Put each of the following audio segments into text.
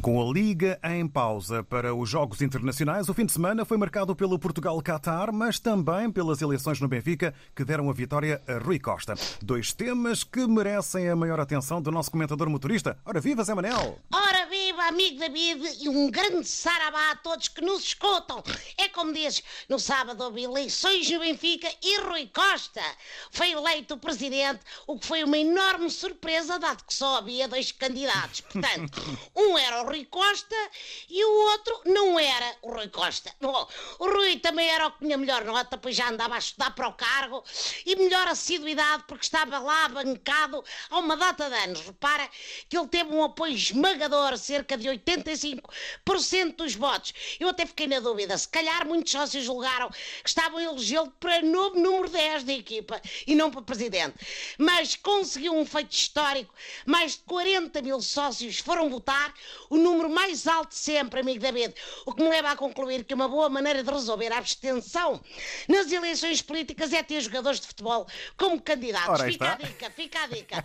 Com a Liga em pausa para os Jogos Internacionais, o fim de semana foi marcado pelo Portugal-Qatar, mas também pelas eleições no Benfica, que deram a vitória a Rui Costa. Dois temas que merecem a maior atenção do nosso comentador motorista. Ora viva, Zé Manel! Ora viva, amigo David, e um grande sarabá a todos que nos escutam. É como diz, no sábado houve eleições no Benfica e Rui Costa foi eleito presidente, o que foi uma enorme surpresa, dado que só havia dois candidatos. Portanto, um era o Rui Costa e o outro não era o Rui Costa. Bom, o Rui também era o que tinha melhor nota, pois já andava a estudar para o cargo e melhor assiduidade porque estava lá bancado há uma data de anos. Repara que ele teve um apoio esmagador, cerca de 85% dos votos. Eu até fiquei na dúvida, se calhar muitos sócios julgaram que estavam a elegê-lo para novo número 10 da equipa e não para presidente. Mas conseguiu um feito histórico, mais de 40 mil sócios foram votar, o número mais alto sempre, amigo David. O que me leva a concluir que uma boa maneira de resolver a abstenção nas eleições políticas é ter jogadores de futebol como candidatos. Fica a dica, fica a dica.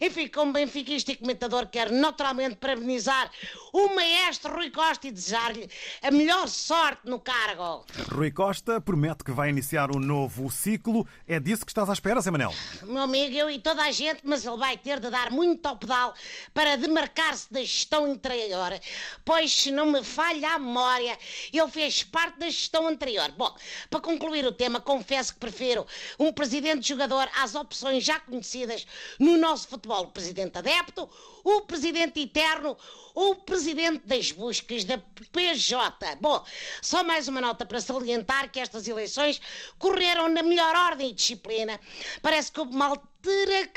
Enfim, como benfiquista e comentador, quero naturalmente parabenizar o maestro Rui Costa e desejar-lhe a melhor sorte no cargo. Rui Costa promete que vai iniciar um novo ciclo. É disso que estás à espera, Zé Manel? Meu amigo, eu e toda a gente, mas ele vai ter de dar muito ao pedal para demarcar-se da gestão anterior, pois se não me falha a memória, ele fez parte da gestão anterior. Bom, para concluir o tema, confesso que prefiro um presidente jogador às opções já conhecidas no nosso futebol. O presidente adepto, o presidente eterno, o presidente das buscas da PJ. Bom, só mais uma nota para salientar que estas eleições correram na melhor ordem e disciplina. Parece que uma altera-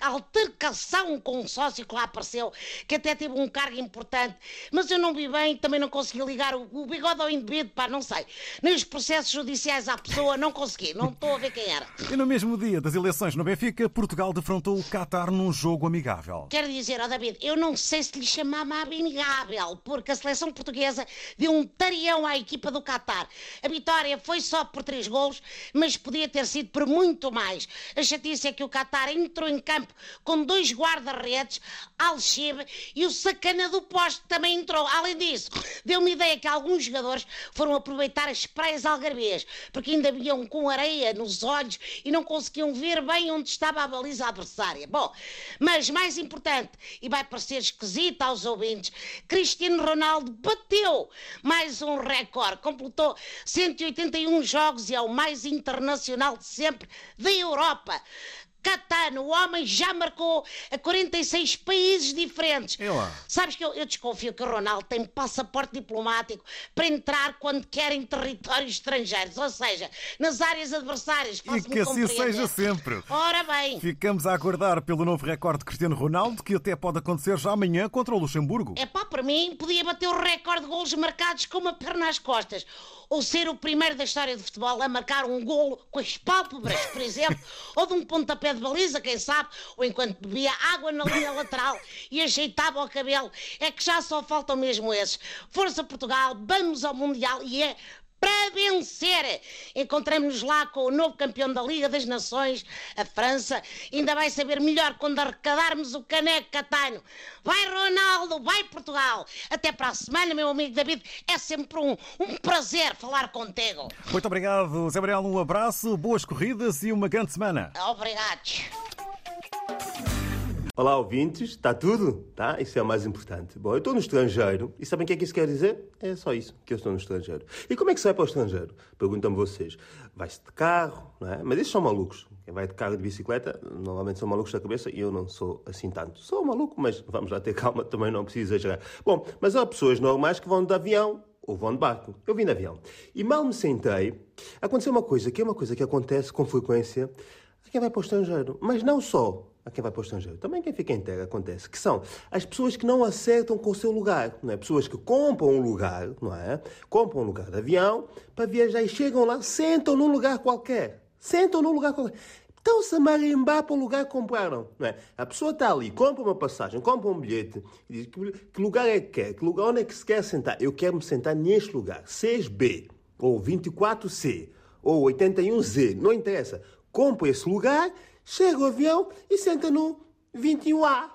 altercação com um sócio que lá apareceu, que até teve um cargo importante, mas eu não vi bem, também não consegui ligar o, o bigode ao indivíduo, pá, não sei. Nem os processos judiciais à pessoa, não consegui, não estou a ver quem era. E no mesmo dia das eleições no Benfica, Portugal defrontou o Qatar num jogo amigável. Quero dizer, ó David, eu não sei se lhe chamava amigável, porque a seleção portuguesa deu um tarião à equipa do Qatar. A vitória foi só por três golos, mas podia ter sido por muito mais. A chatice é que o Qatar entrou em campo com dois guarda-redes, Al-Shib e o sacana do poste também entrou. Além disso, deu-me ideia que alguns jogadores foram aproveitar as praias algarvias, porque ainda vinham com areia nos olhos e não conseguiam ver bem onde estava a baliza adversária. Bom, mas mais importante, e vai parecer esquisito aos ouvintes, Cristiano Ronaldo bateu mais um recorde, completou 181 jogos e é o mais internacional de sempre da Europa. Catano, o homem já marcou a 46 países diferentes. E lá? Sabes que eu, eu desconfio que o Ronaldo tem passaporte diplomático para entrar quando quer em territórios estrangeiros, ou seja, nas áreas adversárias. E que assim seja sempre. Ora bem, Ficamos a aguardar pelo novo recorde de Cristiano Ronaldo, que até pode acontecer já amanhã contra o Luxemburgo. é pá, para mim, podia bater o recorde de golos marcados com uma perna às costas. Ou ser o primeiro da história do futebol a marcar um golo com as pálpebras, por exemplo, ou de um pontapé de baliza, quem sabe, ou enquanto bebia água na linha lateral e ajeitava o cabelo. É que já só faltam mesmo esses. Força Portugal, vamos ao Mundial e é para vencer. Encontramos-nos lá com o novo campeão da Liga das Nações, a França. Ainda vai saber melhor quando arrecadarmos o caneco catano. Vai Ronaldo, vai Portugal. Até para a semana, meu amigo David. É sempre um, um prazer falar contigo. Muito obrigado, Zé. Um abraço, boas corridas e uma grande semana. Obrigados. Olá, ouvintes, está tudo? Tá? Isso é o mais importante. Bom, eu estou no estrangeiro e sabem o que é que isso quer dizer? É só isso, que eu estou no estrangeiro. E como é que se vai para o estrangeiro? Perguntam-me vocês. Vai-se de carro, não é? Mas esses são malucos. Quem vai de carro e de bicicleta, normalmente são malucos da cabeça e eu não sou assim tanto. Sou maluco, mas vamos lá ter calma, também não preciso exagerar. Bom, mas há pessoas normais que vão de avião ou vão de barco. Eu vim de avião. E mal me sentei, aconteceu uma coisa, que é uma coisa que acontece com frequência a quem vai para o estrangeiro. Mas não só a quem vai para o estrangeiro. Também quem fica em terra acontece. Que são as pessoas que não acertam com o seu lugar. Não é? Pessoas que compram um lugar, não é? Compram um lugar de avião para viajar e chegam lá, sentam num lugar qualquer. Sentam num lugar qualquer. Estão-se a marimbar para o lugar que compraram. Não é? A pessoa está ali, compra uma passagem, compra um bilhete e diz que, que lugar é que quer, que lugar, onde é que se quer sentar. Eu quero me sentar neste lugar, 6B, ou 24C, ou 81Z, não interessa. Compra esse lugar, chega o avião e senta no 21A.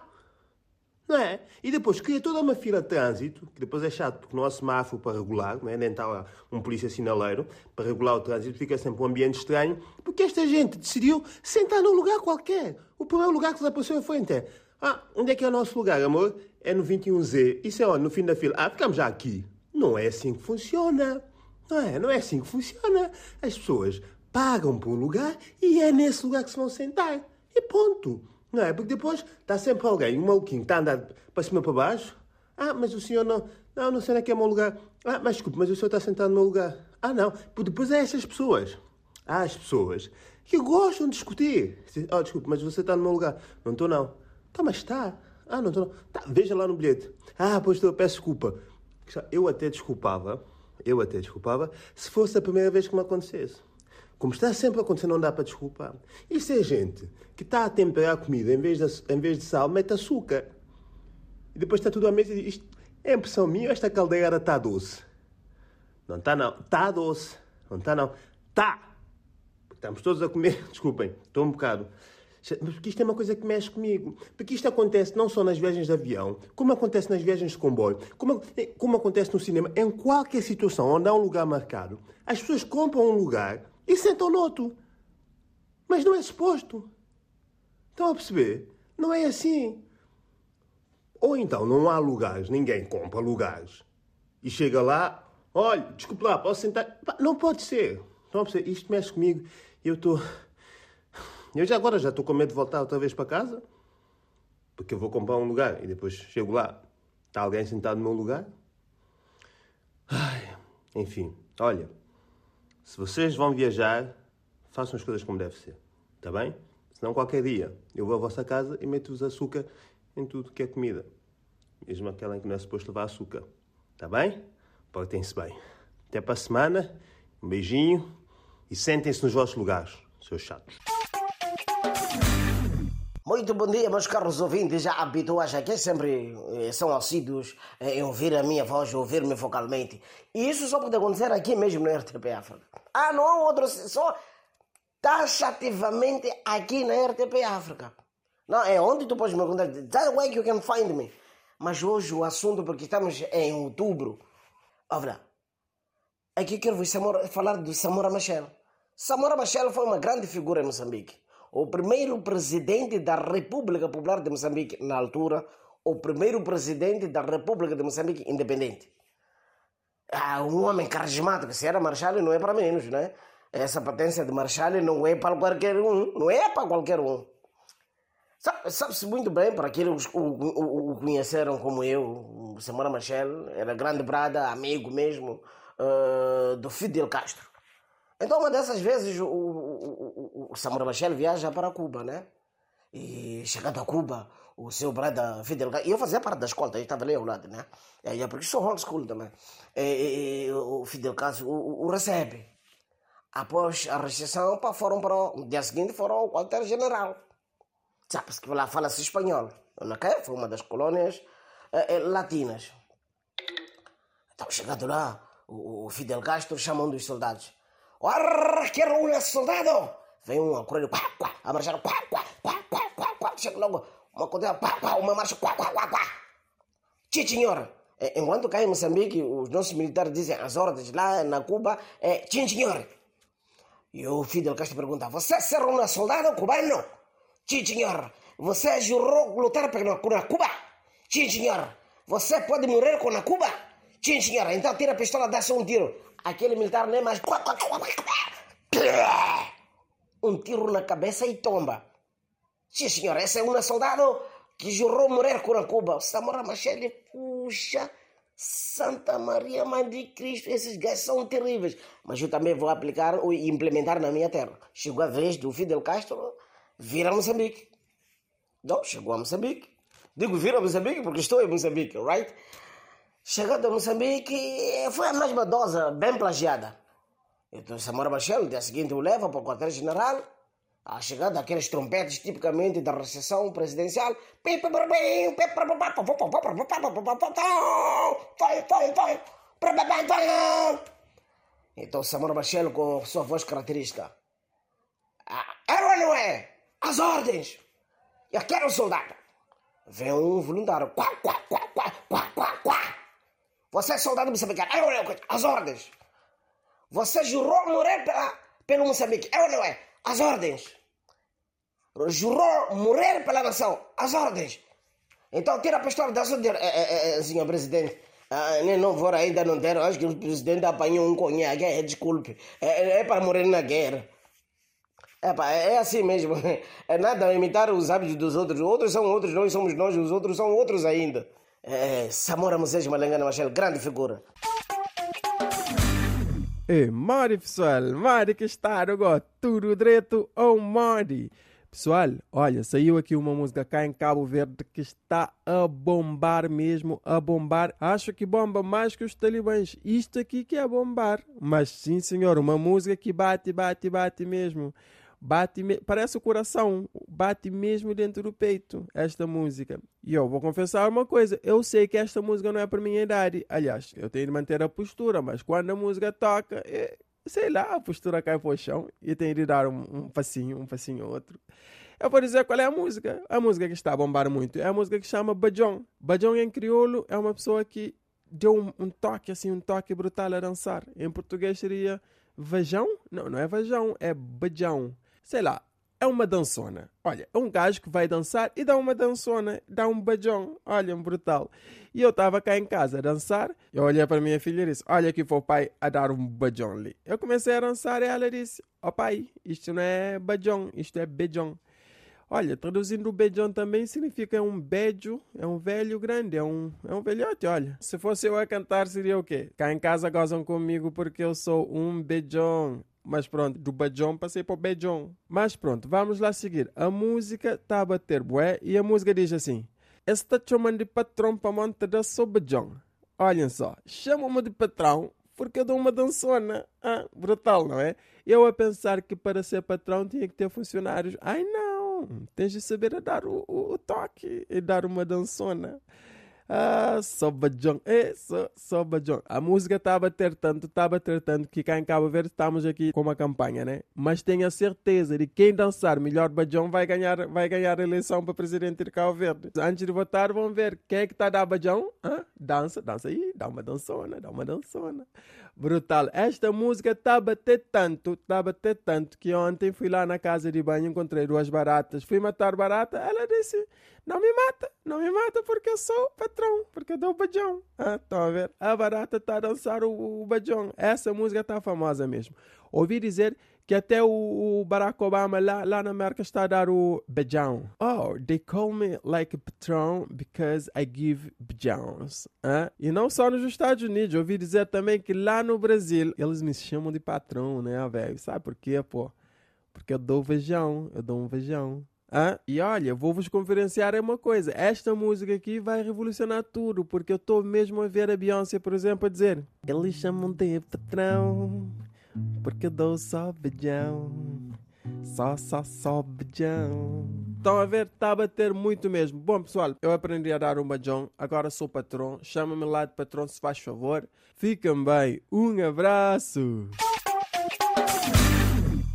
Não é? E depois cria toda uma fila de trânsito, que depois é chato porque não há semáforo para regular, não é? nem está lá um polícia sinaleiro para regular o trânsito, fica sempre um ambiente estranho, porque esta gente decidiu sentar num lugar qualquer. O primeiro lugar que se apareceu à frente é: Ah, onde é que é o nosso lugar, amor? É no 21Z. Isso é onde? No fim da fila. Ah, ficamos já aqui. Não é assim que funciona. Não é? Não é assim que funciona. As pessoas pagam por um lugar e é nesse lugar que se vão sentar. E ponto. Não é? Porque depois está sempre alguém, um maluquinho, está a andar para cima para baixo. Ah, mas o senhor não. Não, não sei onde é que é o meu lugar. Ah, mas desculpe, mas o senhor está sentado no meu lugar. Ah, não. Depois é essas pessoas. Há as pessoas que gostam de discutir. Oh, desculpe, mas você está no meu lugar. Não estou, não. Tá, mas está. Ah, não estou, não. Tá, veja lá no bilhete. Ah, pois estou, peço desculpa. Eu até desculpava, eu até desculpava, se fosse a primeira vez que me acontecesse. Como está sempre a acontecer, não dá para desculpar. Isso é gente que está a temperar a comida, em vez de, em vez de sal, mete açúcar. E depois está tudo à mesa e diz: Isto é impressão minha esta caldeira está doce? Não está, não. Está doce. Não está, não. Está! Estamos todos a comer. Desculpem, estou um bocado. Porque isto é uma coisa que mexe comigo. Porque isto acontece não só nas viagens de avião, como acontece nas viagens de comboio, como, como acontece no cinema, em qualquer situação onde há um lugar marcado. As pessoas compram um lugar e sentam noutro. Mas não é suposto. Estão a perceber? Não é assim. Ou então não há lugares, ninguém compra lugares. E chega lá, olha, desculpe lá, posso sentar? Não pode ser. Estão a perceber? Isto mexe comigo e eu estou. Eu já agora já estou com medo de voltar outra vez para casa. Porque eu vou comprar um lugar e depois chego lá, está alguém sentado no meu lugar. Ai, enfim, olha. Se vocês vão viajar, façam as coisas como deve ser. Está bem? Senão qualquer dia eu vou à vossa casa e meto-vos açúcar em tudo que é comida. Mesmo aquela em que não é suposto levar açúcar. Está bem? Portem-se bem. Até para a semana. Um beijinho. E sentem-se nos vossos lugares, seus chatos. Muito bom dia, meus caros ouvintes, já habituais aqui, sempre eh, são assíduos eh, em ouvir a minha voz, ouvir-me vocalmente. E isso só pode acontecer aqui mesmo no RTP África. Ah, não há outro, só taxativamente aqui na RTP África. Não, é onde tu podes me perguntar, that way you can find me. Mas hoje o assunto, porque estamos em outubro, olha, aqui quero vos falar de Samora Machel. Samora Machel foi uma grande figura em Moçambique o primeiro presidente da República Popular de Moçambique, na altura, o primeiro presidente da República de Moçambique independente. Ah, um homem carismático, se era Marshall, não é para menos, né? Essa potência de Marshall não é para qualquer um, não é para qualquer um. Sabe-se muito bem, para aqueles que o, conheceram como eu, o Samora Machel, era grande brada, amigo mesmo, uh, do Fidel Castro. Então, uma dessas vezes, o, o, o Samora Machel viaja para Cuba, né? E chegando a Cuba, o seu brother Fidel Castro, e eu fazia parte da escola, eu estava ali ao lado, né? E, porque sou old school também. E, e, o Fidel Castro o, o, recebe. Após a recepção, foram para o dia seguinte foram ao quartel-general. Sabe-se que lá fala-se espanhol. Okay? Foi uma das colônias eh, eh, latinas. Então, chegando lá, o, o Fidel Castro chamou um dos soldados. Que um soldado! Vem um correr, pá, a marchar, chega logo, uma coisa, uma marcha, pá, senhor. Enquanto cá em Moçambique, os nossos militares dizem as ordens lá na Cuba, é sim, senhor. E o Fidel Castro pergunta, você será um soldado cubano? Sim, senhor. Você jurou lutar pela Cuba? Sim, senhor. Você pode morrer com a Cuba? Senhor. Então tira a pistola, dá-se um tiro aquele militar nem mais. Um tiro na cabeça e tomba. Sim, senhor, esse é um soldado que jurou morrer com a Cuba. Samora Machel, puxa, Santa Maria, Mãe de Cristo, esses gajos são terríveis. Mas eu também vou aplicar e implementar na minha terra. Chegou a vez do Fidel Castro vir a Moçambique. Não, chegou a Moçambique. Digo vir a Moçambique porque estou em Moçambique, right? Chegando a Moçambique, foi a mesma dose, bem plagiada. Então, Samora Machel, no dia seguinte, o leva para o quartel-general. A chegada daqueles trompetes tipicamente da recessão presidencial. Então, Samora Machel, com sua voz característica. É ou não é? As ordens! Eu quero um soldado. Vem um voluntário. Quá, quá, quá, quá, quá, quá. Você é soldado moçambicano. É ou não é? As ordens. Você jurou morrer pela, pelo Moçambique. É ou não é? As ordens. Jurou morrer pela nação. As ordens. Então tira a pistola da sua... É, é, é, senhor presidente. Ah, nem não vou ainda não ter. Acho que o presidente apanhou um conhaque. É, desculpe. É, é para morrer na guerra. É, pá, é assim mesmo. É nada imitar os hábitos dos outros. Outros são outros, nós somos nós, os outros são outros ainda. É, Samora Moisés Malengana Machel, grande figura. É, Mori, pessoal, Mori que está agora, tudo direito ao Mori. Pessoal, olha, saiu aqui uma música cá em Cabo Verde que está a bombar mesmo, a bombar. Acho que bomba mais que os talibãs. Isto aqui que é bombar. Mas sim, senhor, uma música que bate, bate, bate mesmo bate parece o coração, bate mesmo dentro do peito esta música. E eu vou confessar uma coisa, eu sei que esta música não é para minha idade. Aliás, eu tenho de manter a postura, mas quando a música toca, é, sei lá, a postura cai para o chão e tenho de dar um, um passinho, um passinho outro. Eu vou dizer qual é a música. A música que está a bombar muito é a música que chama Bajão. Bajão em crioulo é uma pessoa que deu um, um toque, assim, um toque brutal a dançar. Em português seria vajão? Não, não é vajão, é bajão sei lá, é uma dançona. Olha, é um gajo que vai dançar e dá uma dançona, dá um bajão. Olha, brutal. E eu estava cá em casa a dançar. Eu olhei para minha filha e disse: Olha, aqui foi o pai a dar um bajão ali. Eu comecei a dançar e ela disse: Ó oh, pai, isto não é bajão, isto é bejão. Olha, traduzindo o bejão também significa um beijo, é um velho grande, é um, é um velhote, olha. Se fosse eu a cantar, seria o quê? Cá em casa gozam comigo porque eu sou um bejão. Mas pronto, do Bajão passei para o Bejão. Mas pronto, vamos lá seguir. A música está a bater bué e a música diz assim: Está chamando de patrão para montar da sua Bajão. Olhem só, chamam-me de patrão porque eu dou uma dançona. Ah, brutal, não é? Eu a pensar que para ser patrão tinha que ter funcionários. Ai não, tens de saber dar o, o, o toque e dar uma dançona. Ah, Sobajong. É, so, Sobajong. A música está a bater tanto, está a bater tanto que cá em Cabo Verde estamos aqui com uma campanha, né? Mas tenho a certeza de que quem dançar melhor Bajong vai ganhar, vai ganhar a eleição para presidente de Cabo Verde. Antes de votar, vão ver quem é que está a dar Bajong. Ah, dança, dança aí, dá uma dançona, dá uma dançona. Brutal. Esta música está a bater tanto, está a bater tanto que ontem fui lá na casa de banho, encontrei duas baratas. Fui matar barata, ela disse: Não me mata, não me mata porque eu sou patrão, porque eu dou bajão. Ah, estão a ver? A barata está a dançar o, o bajão. Essa música está famosa mesmo. Ouvi dizer que até o, Barack Obama lá, lá na América está a dar o beijão. Oh, they call me like patron because I give beijões. Hein? E não só nos Estados Unidos, ouvi dizer também que lá no Brasil eles me chamam de patrão, né, velho? Sabe por quê, pô? Porque eu dou beijão, eu dou um beijão. Ah, e olha, vou vos conferenciar uma coisa. Esta música aqui vai revolucionar tudo, porque eu estou mesmo a ver a Beyoncé, por exemplo, a dizer: Eles chamam de patrão, porque eu dou só beijão. Só, só, só beijão. Estão a ver? Está a bater muito mesmo. Bom, pessoal, eu aprendi a dar um beijão. Agora sou patrão. Chama-me lá de patrão, se faz favor. Fiquem bem. Um abraço.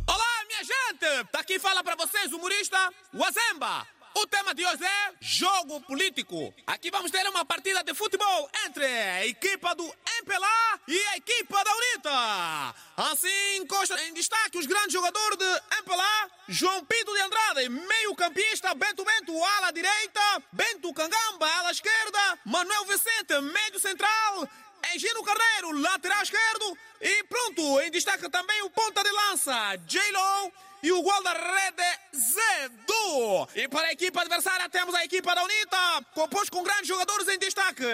Olá, minha gente! Tá aqui fala para vocês, humorista Wazemba. O tema de hoje é jogo político. Aqui vamos ter uma partida de futebol entre a equipa do MPLA e a equipa da UNITA. Assim, Costa em destaque os grandes jogadores de MPLA, João Pinto de Andrade, meio campista, Bento Bento, ala direita, Bento Cangamba, ala esquerda, Manuel Vicente, médio central, Engino Carneiro, lateral esquerdo e pronto, em destaque também o ponta de lança, J-Lo e o guarda-rede Zedu. E para a equipa adversária temos a equipa da UNITA, composta com grandes jogadores em destaque.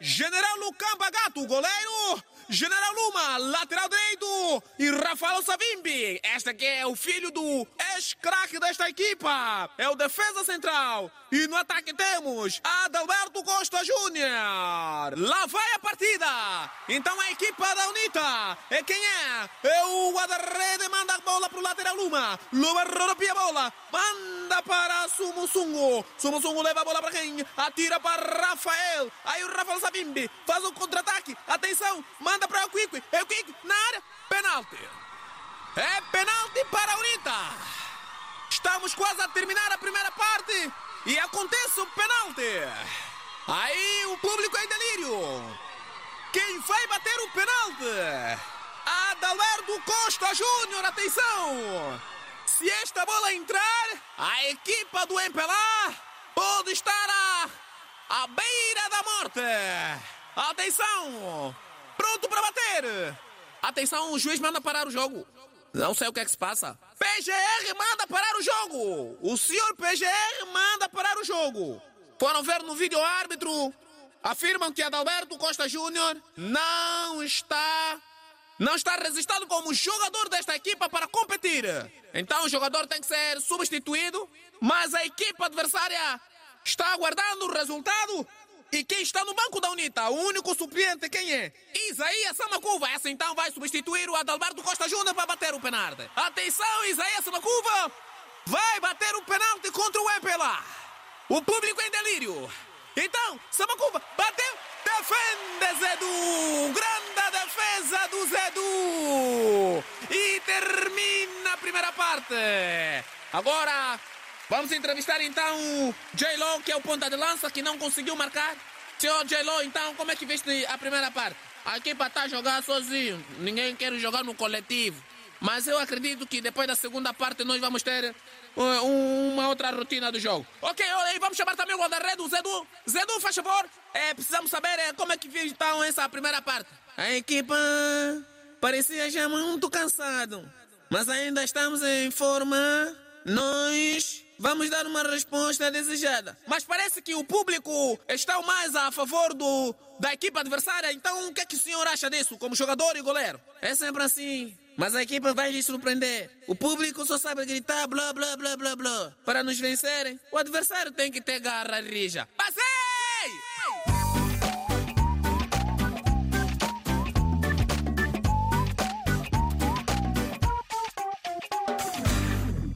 General Lucão Bagato, goleiro. General Luma, lateral direito. E Rafael Savimbi, este que é o filho do ex-craque desta equipa. É o defesa central. E no ataque temos Adalberto Costa Júnior. Lá vai a partida. Então a equipa da UNITA é quem é? É o guarda-rede, manda a bola para o lateral Luma. Luma rodopia a bola. Manda para Sumusungo. Sumusungo leva a bola para quem? Atira para Rafael. Aí o Rafael Savimbi faz um contra-ataque. Atenção, manda para o Quique. É o Quique na área. Penalti. É penalti para a UNITA. Estamos quase a terminar a primeira parte. E acontece o penalti. Aí o público é em delírio. Quem vai bater o penalti? Adalberto Costa Júnior, atenção! Se esta bola entrar, a equipa do MPLA pode estar à, à beira da morte. Atenção! Pronto para bater! Atenção, o juiz manda parar o jogo. Não sei o que é que se passa. PGR manda parar o jogo! O senhor PGR manda parar o jogo! Foram ver no vídeo árbitro. Afirmam que Adalberto Costa Júnior não está não está registrado como jogador desta equipa para competir. Então o jogador tem que ser substituído, mas a equipa adversária está aguardando o resultado. E quem está no banco da UNITA, o único suplente, quem é? Isaías Samacuva. Essa então vai substituir o Adalberto Costa Júnior para bater o penalti. Atenção, Isaías Samacuva vai bater o penalti contra o MPLA. O público em delírio. Então, Samacuva bateu, defende Zedu. Grande defesa do Zedu. E termina a primeira parte. Agora, vamos entrevistar então J-Lo, que é o ponta de lança, que não conseguiu marcar. Senhor J-Lo, então, como é que viste a primeira parte? A equipa está a jogar sozinho. Ninguém quer jogar no coletivo. Mas eu acredito que depois da segunda parte nós vamos ter uh, uma outra rotina do jogo. Ok, olha aí, vamos chamar também o guarda-redes, o Zedu. Zedu, faz favor. É, precisamos saber é, como é que viu então essa primeira parte. A equipa parecia já muito cansado. Mas ainda estamos em forma. Nós vamos dar uma resposta desejada. Mas parece que o público está mais a favor do, da equipa adversária. Então o que é que o senhor acha disso, como jogador e goleiro? É sempre assim. Mas a equipa vai lhe surpreender. O público só sabe gritar blá blá blá blá blá. Para nos vencerem, o adversário tem que ter garra rija. Mas